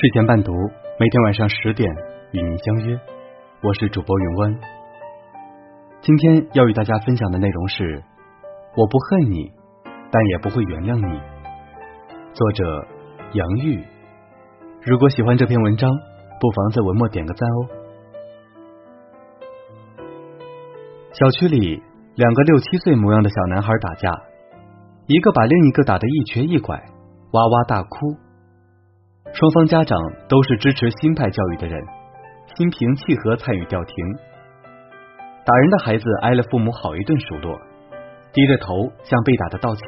睡前伴读，每天晚上十点与您相约。我是主播云湾。今天要与大家分享的内容是：我不恨你，但也不会原谅你。作者杨玉。如果喜欢这篇文章，不妨在文末点个赞哦。小区里，两个六七岁模样的小男孩打架，一个把另一个打得一瘸一拐，哇哇大哭。双方家长都是支持新派教育的人，心平气和参与调停。打人的孩子挨了父母好一顿数落，低着头向被打的道歉。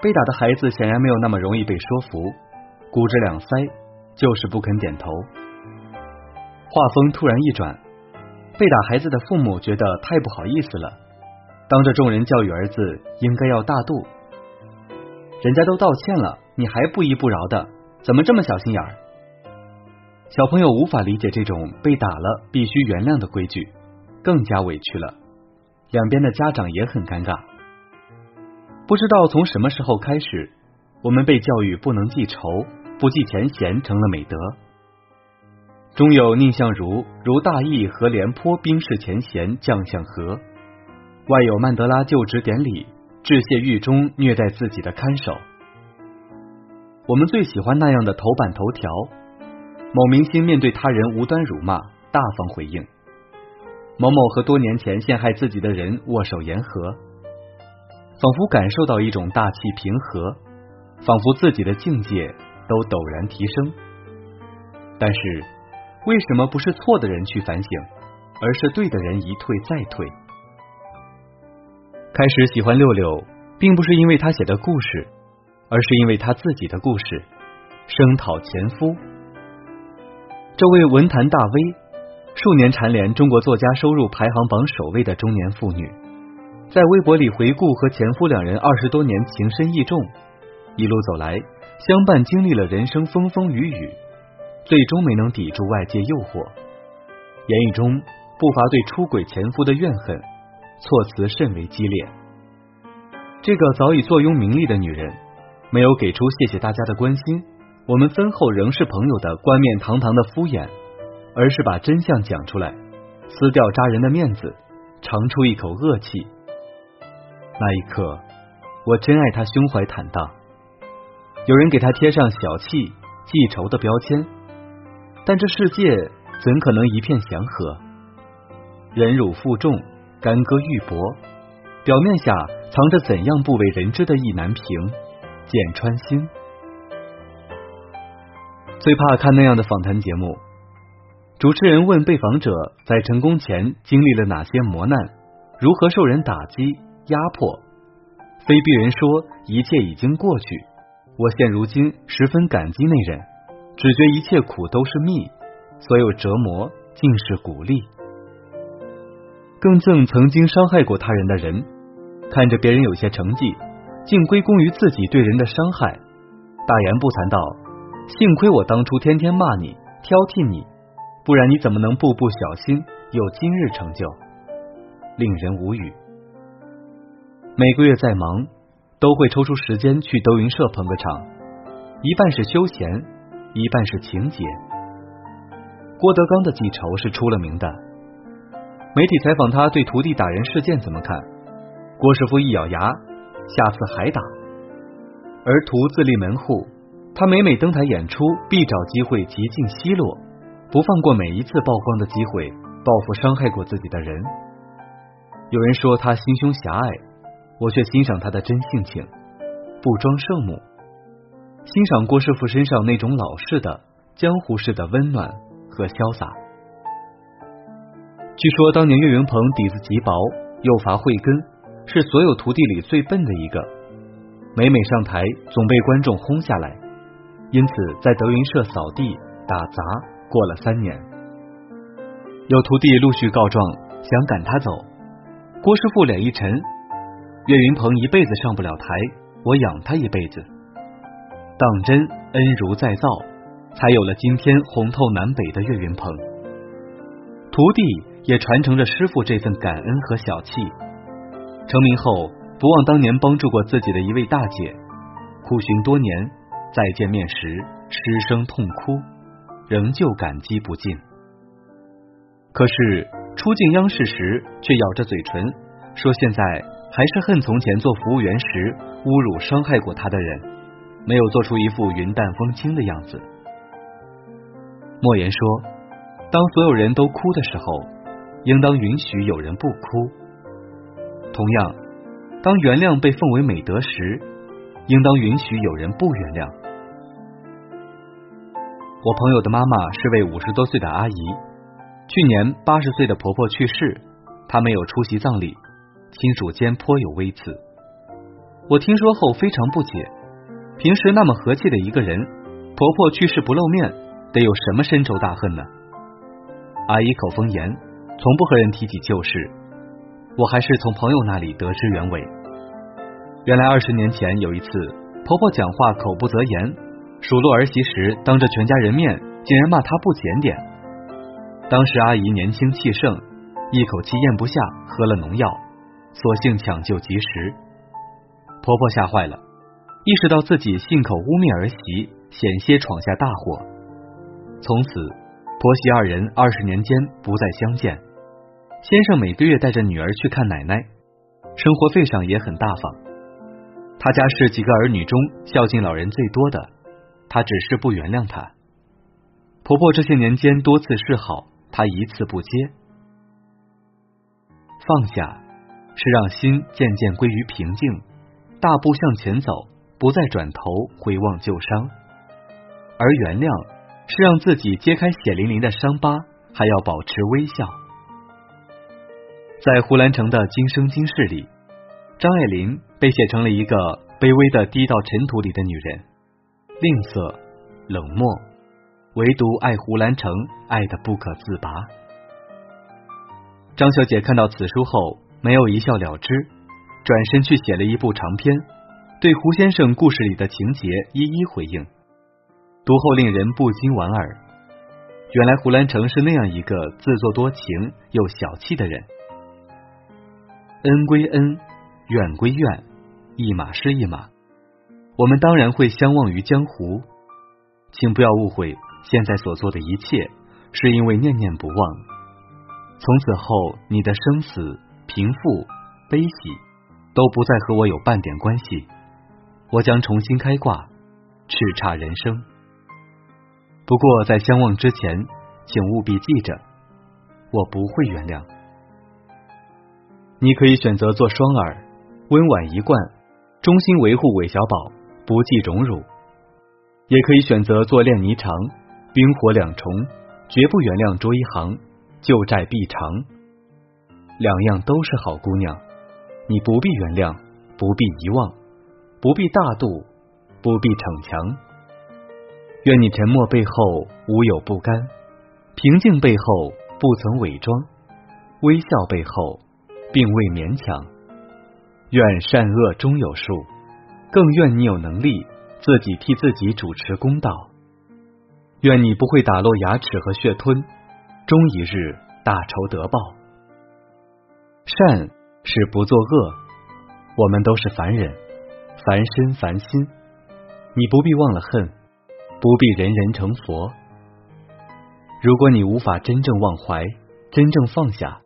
被打的孩子显然没有那么容易被说服，鼓着两腮，就是不肯点头。话锋突然一转，被打孩子的父母觉得太不好意思了，当着众人教育儿子应该要大度。人家都道歉了，你还不依不饶的。怎么这么小心眼儿？小朋友无法理解这种被打了必须原谅的规矩，更加委屈了。两边的家长也很尴尬。不知道从什么时候开始，我们被教育不能记仇，不计前嫌成了美德。中有宁相如如大义和廉颇冰释前嫌，将相和；外有曼德拉就职典礼，致谢狱中虐待自己的看守。我们最喜欢那样的头版头条：某明星面对他人无端辱骂，大方回应；某某和多年前陷害自己的人握手言和，仿佛感受到一种大气平和，仿佛自己的境界都陡然提升。但是，为什么不是错的人去反省，而是对的人一退再退？开始喜欢六六，并不是因为他写的故事。而是因为他自己的故事，声讨前夫。这位文坛大 V，数年蝉联中国作家收入排行榜首位的中年妇女，在微博里回顾和前夫两人二十多年情深意重，一路走来，相伴经历了人生风风雨雨，最终没能抵住外界诱惑，言语中不乏对出轨前夫的怨恨，措辞甚为激烈。这个早已坐拥名利的女人。没有给出谢谢大家的关心，我们婚后仍是朋友的冠冕堂堂的敷衍，而是把真相讲出来，撕掉扎人的面子，长出一口恶气。那一刻，我真爱他胸怀坦荡。有人给他贴上小气、记仇的标签，但这世界怎可能一片祥和？忍辱负重，干戈玉帛，表面下藏着怎样不为人知的意难平？剑穿心，最怕看那样的访谈节目。主持人问被访者在成功前经历了哪些磨难，如何受人打击压迫。非逼人说一切已经过去，我现如今十分感激那人，只觉一切苦都是蜜，所有折磨尽是鼓励。更赠曾经伤害过他人的人，看着别人有些成绩。竟归功于自己对人的伤害，大言不惭道：“幸亏我当初天天骂你、挑剔你，不然你怎么能步步小心，有今日成就？”令人无语。每个月再忙，都会抽出时间去德云社捧个场，一半是休闲，一半是情节。郭德纲的记仇是出了名的。媒体采访他对徒弟打人事件怎么看，郭师傅一咬牙。下次还打，而徒自立门户，他每每登台演出，必找机会极尽奚落，不放过每一次曝光的机会，报复伤害过自己的人。有人说他心胸狭隘，我却欣赏他的真性情，不装圣母，欣赏郭师傅身上那种老式的江湖式的温暖和潇洒。据说当年岳云鹏底子极薄，又乏慧根。是所有徒弟里最笨的一个，每每上台总被观众轰下来，因此在德云社扫地打杂过了三年。有徒弟陆续告状，想赶他走。郭师傅脸一沉，岳云鹏一辈子上不了台，我养他一辈子。当真恩如再造，才有了今天红透南北的岳云鹏。徒弟也传承着师傅这份感恩和小气。成名后，不忘当年帮助过自己的一位大姐，苦寻多年，再见面时失声痛哭，仍旧感激不尽。可是出镜央视时，却咬着嘴唇说：“现在还是恨从前做服务员时侮辱伤害过他的人，没有做出一副云淡风轻的样子。”莫言说：“当所有人都哭的时候，应当允许有人不哭。同样，当原谅被奉为美德时，应当允许有人不原谅。”我朋友的妈妈是位五十多岁的阿姨，去年八十岁的婆婆去世，她没有出席葬礼，亲属间颇有微词。我听说后非常不解，平时那么和气的一个人，婆婆去世不露面。得有什么深仇大恨呢？阿姨口风严，从不和人提起旧事。我还是从朋友那里得知原委。原来二十年前有一次，婆婆讲话口不择言，数落儿媳时，当着全家人面，竟然骂她不检点。当时阿姨年轻气盛，一口气咽不下，喝了农药，所幸抢救及时。婆婆吓坏了，意识到自己信口污蔑儿媳，险些闯下大祸。从此，婆媳二人二十年间不再相见。先生每个月带着女儿去看奶奶，生活费上也很大方。他家是几个儿女中孝敬老人最多的，他只是不原谅他。婆婆这些年间多次示好，他一次不接。放下是让心渐渐归于平静，大步向前走，不再转头回望旧伤，而原谅。是让自己揭开血淋淋的伤疤，还要保持微笑。在胡兰成的《今生今世》里，张爱玲被写成了一个卑微的低到尘土里的女人，吝啬、冷漠，唯独爱胡兰成爱的不可自拔。张小姐看到此书后，没有一笑了之，转身去写了一部长篇，对胡先生故事里的情节一一回应。读后令人不禁莞尔，原来胡兰成是那样一个自作多情又小气的人。恩归恩，怨归怨，一码是一码。我们当然会相忘于江湖，请不要误会，现在所做的一切是因为念念不忘。从此后，你的生死、贫富、悲喜都不再和我有半点关系。我将重新开挂，叱咤人生。不过，在相忘之前，请务必记着，我不会原谅。你可以选择做双耳，温婉一贯，忠心维护韦小宝，不计荣辱；也可以选择做练霓裳，冰火两重，绝不原谅卓一航，旧债必偿。两样都是好姑娘，你不必原谅，不必遗忘，不必大度，不必逞强。愿你沉默背后无有不甘，平静背后不曾伪装，微笑背后并未勉强。愿善恶终有数，更愿你有能力自己替自己主持公道。愿你不会打落牙齿和血吞，终一日大仇得报。善是不作恶，我们都是凡人，凡身凡心，你不必忘了恨。不必人人成佛。如果你无法真正忘怀、真正放下、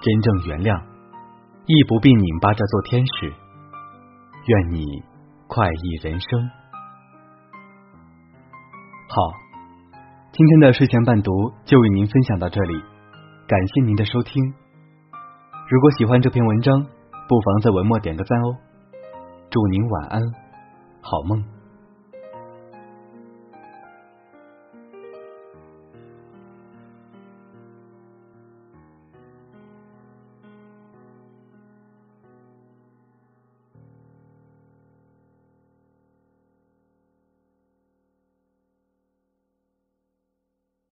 真正原谅，亦不必拧巴着做天使。愿你快意人生。好，今天的睡前伴读就为您分享到这里，感谢您的收听。如果喜欢这篇文章，不妨在文末点个赞哦。祝您晚安，好梦。